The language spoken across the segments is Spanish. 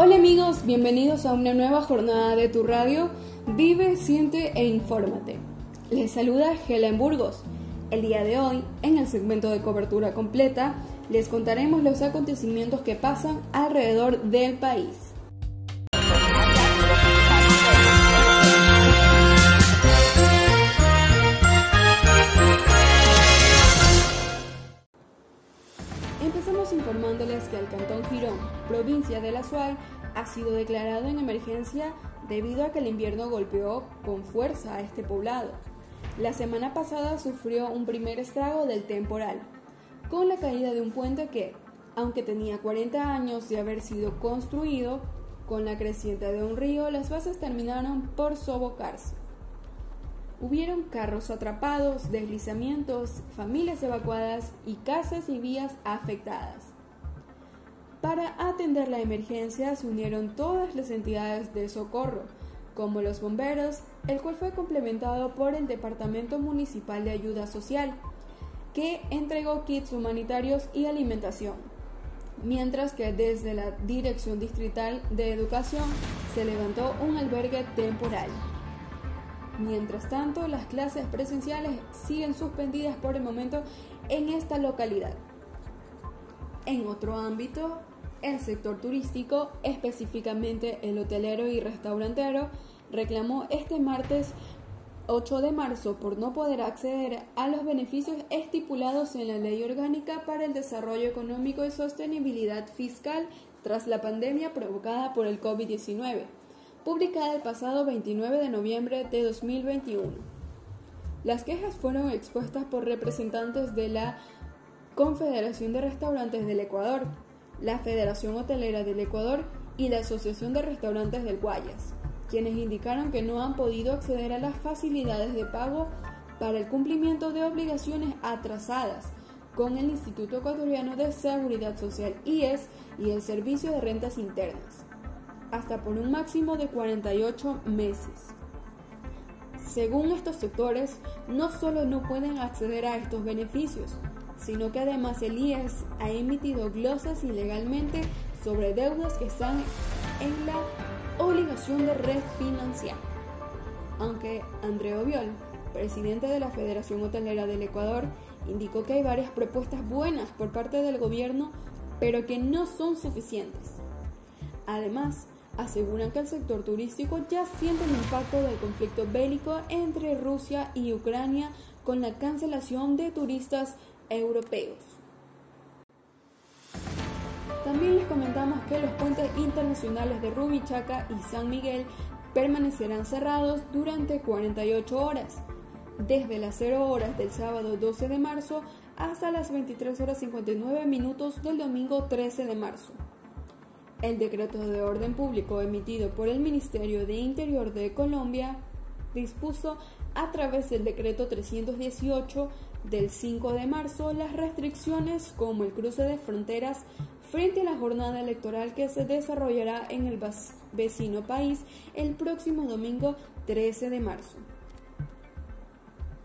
Hola amigos, bienvenidos a una nueva jornada de tu radio. Vive, siente e infórmate. Les saluda Helen Burgos. El día de hoy, en el segmento de cobertura completa, les contaremos los acontecimientos que pasan alrededor del país. Girón, provincia de La Suay, ha sido declarado en emergencia debido a que el invierno golpeó con fuerza a este poblado. La semana pasada sufrió un primer estrago del temporal, con la caída de un puente que, aunque tenía 40 años de haber sido construido, con la creciente de un río las bases terminaron por sobocarse. Hubieron carros atrapados, deslizamientos, familias evacuadas y casas y vías afectadas. Para atender la emergencia se unieron todas las entidades de socorro, como los bomberos, el cual fue complementado por el Departamento Municipal de Ayuda Social, que entregó kits humanitarios y alimentación, mientras que desde la Dirección Distrital de Educación se levantó un albergue temporal. Mientras tanto, las clases presenciales siguen suspendidas por el momento en esta localidad. En otro ámbito, el sector turístico, específicamente el hotelero y restaurantero, reclamó este martes 8 de marzo por no poder acceder a los beneficios estipulados en la Ley Orgánica para el Desarrollo Económico y Sostenibilidad Fiscal tras la pandemia provocada por el COVID-19 publicada el pasado 29 de noviembre de 2021. Las quejas fueron expuestas por representantes de la Confederación de Restaurantes del Ecuador, la Federación Hotelera del Ecuador y la Asociación de Restaurantes del Guayas, quienes indicaron que no han podido acceder a las facilidades de pago para el cumplimiento de obligaciones atrasadas con el Instituto Ecuatoriano de Seguridad Social IES y el Servicio de Rentas Internas hasta por un máximo de 48 meses. Según estos sectores, no solo no pueden acceder a estos beneficios, sino que además el IES ha emitido glosas ilegalmente sobre deudas que están en la obligación de refinanciar. Aunque André Obiol, presidente de la Federación Hotelera del Ecuador, indicó que hay varias propuestas buenas por parte del gobierno, pero que no son suficientes. Además, aseguran que el sector turístico ya siente el impacto del conflicto bélico entre Rusia y Ucrania con la cancelación de turistas europeos. También les comentamos que los puentes internacionales de Rubichaca y San Miguel permanecerán cerrados durante 48 horas, desde las 0 horas del sábado 12 de marzo hasta las 23 horas 59 minutos del domingo 13 de marzo. El decreto de orden público emitido por el Ministerio de Interior de Colombia dispuso a través del decreto 318 del 5 de marzo las restricciones como el cruce de fronteras frente a la jornada electoral que se desarrollará en el vecino país el próximo domingo 13 de marzo.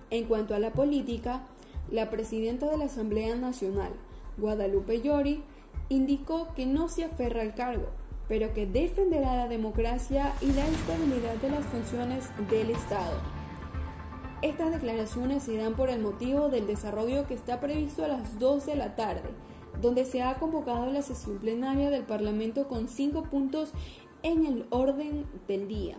En cuanto a la política, la presidenta de la Asamblea Nacional, Guadalupe Llori, indicó que no se aferra al cargo, pero que defenderá la democracia y la estabilidad de las funciones del Estado. Estas declaraciones se dan por el motivo del desarrollo que está previsto a las 2 de la tarde, donde se ha convocado la sesión plenaria del Parlamento con cinco puntos en el orden del día,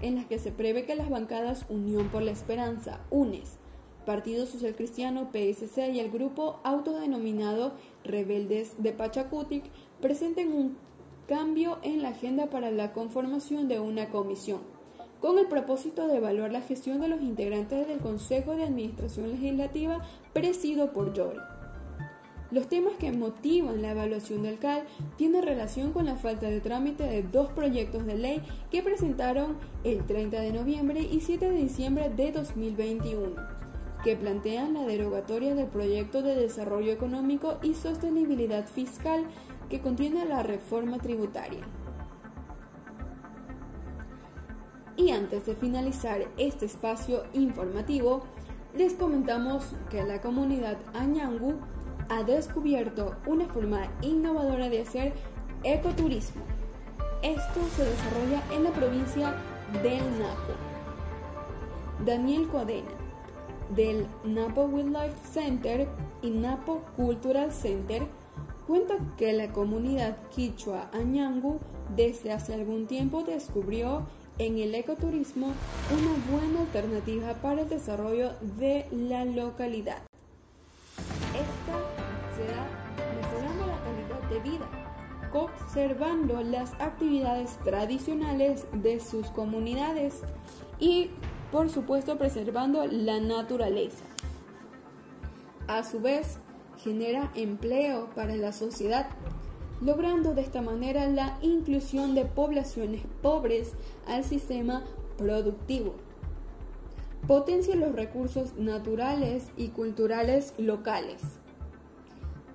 en las que se prevé que las bancadas Unión por la Esperanza, UNES, Partido Social Cristiano PSC y el grupo autodenominado Rebeldes de Pachacutic presenten un cambio en la agenda para la conformación de una comisión, con el propósito de evaluar la gestión de los integrantes del Consejo de Administración Legislativa presidido por Llori. Los temas que motivan la evaluación del CAL tienen relación con la falta de trámite de dos proyectos de ley que presentaron el 30 de noviembre y 7 de diciembre de 2021 que plantean la derogatoria del proyecto de desarrollo económico y sostenibilidad fiscal que contiene la reforma tributaria. Y antes de finalizar este espacio informativo, les comentamos que la comunidad Añangu ha descubierto una forma innovadora de hacer ecoturismo. Esto se desarrolla en la provincia del Napo. Daniel Codena, del Napo Wildlife Center y Napo Cultural Center, cuenta que la comunidad quichua Añangu desde hace algún tiempo descubrió en el ecoturismo una buena alternativa para el desarrollo de la localidad. Esta se da mejorando la calidad de vida, conservando las actividades tradicionales de sus comunidades y, por supuesto, preservando la naturaleza. A su vez, genera empleo para la sociedad logrando de esta manera la inclusión de poblaciones pobres al sistema productivo. Potencia los recursos naturales y culturales locales,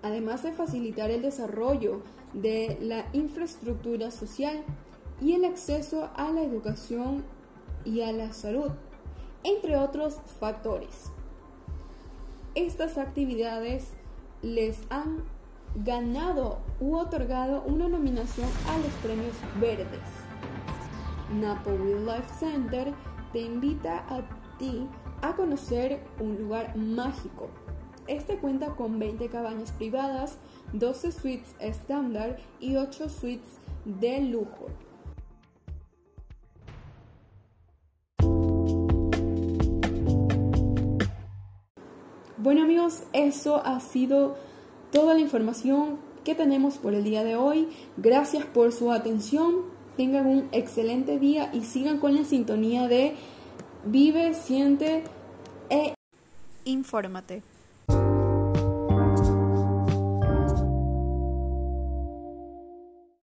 además de facilitar el desarrollo de la infraestructura social y el acceso a la educación y a la salud, entre otros factores. Estas actividades les han ganado u otorgado una nominación a los premios verdes. Napo Wildlife Center te invita a ti a conocer un lugar mágico. Este cuenta con 20 cabañas privadas, 12 suites estándar y 8 suites de lujo. Bueno amigos, eso ha sido toda la información que tenemos por el día de hoy. Gracias por su atención. Tengan un excelente día y sigan con la sintonía de Vive, siente e infórmate.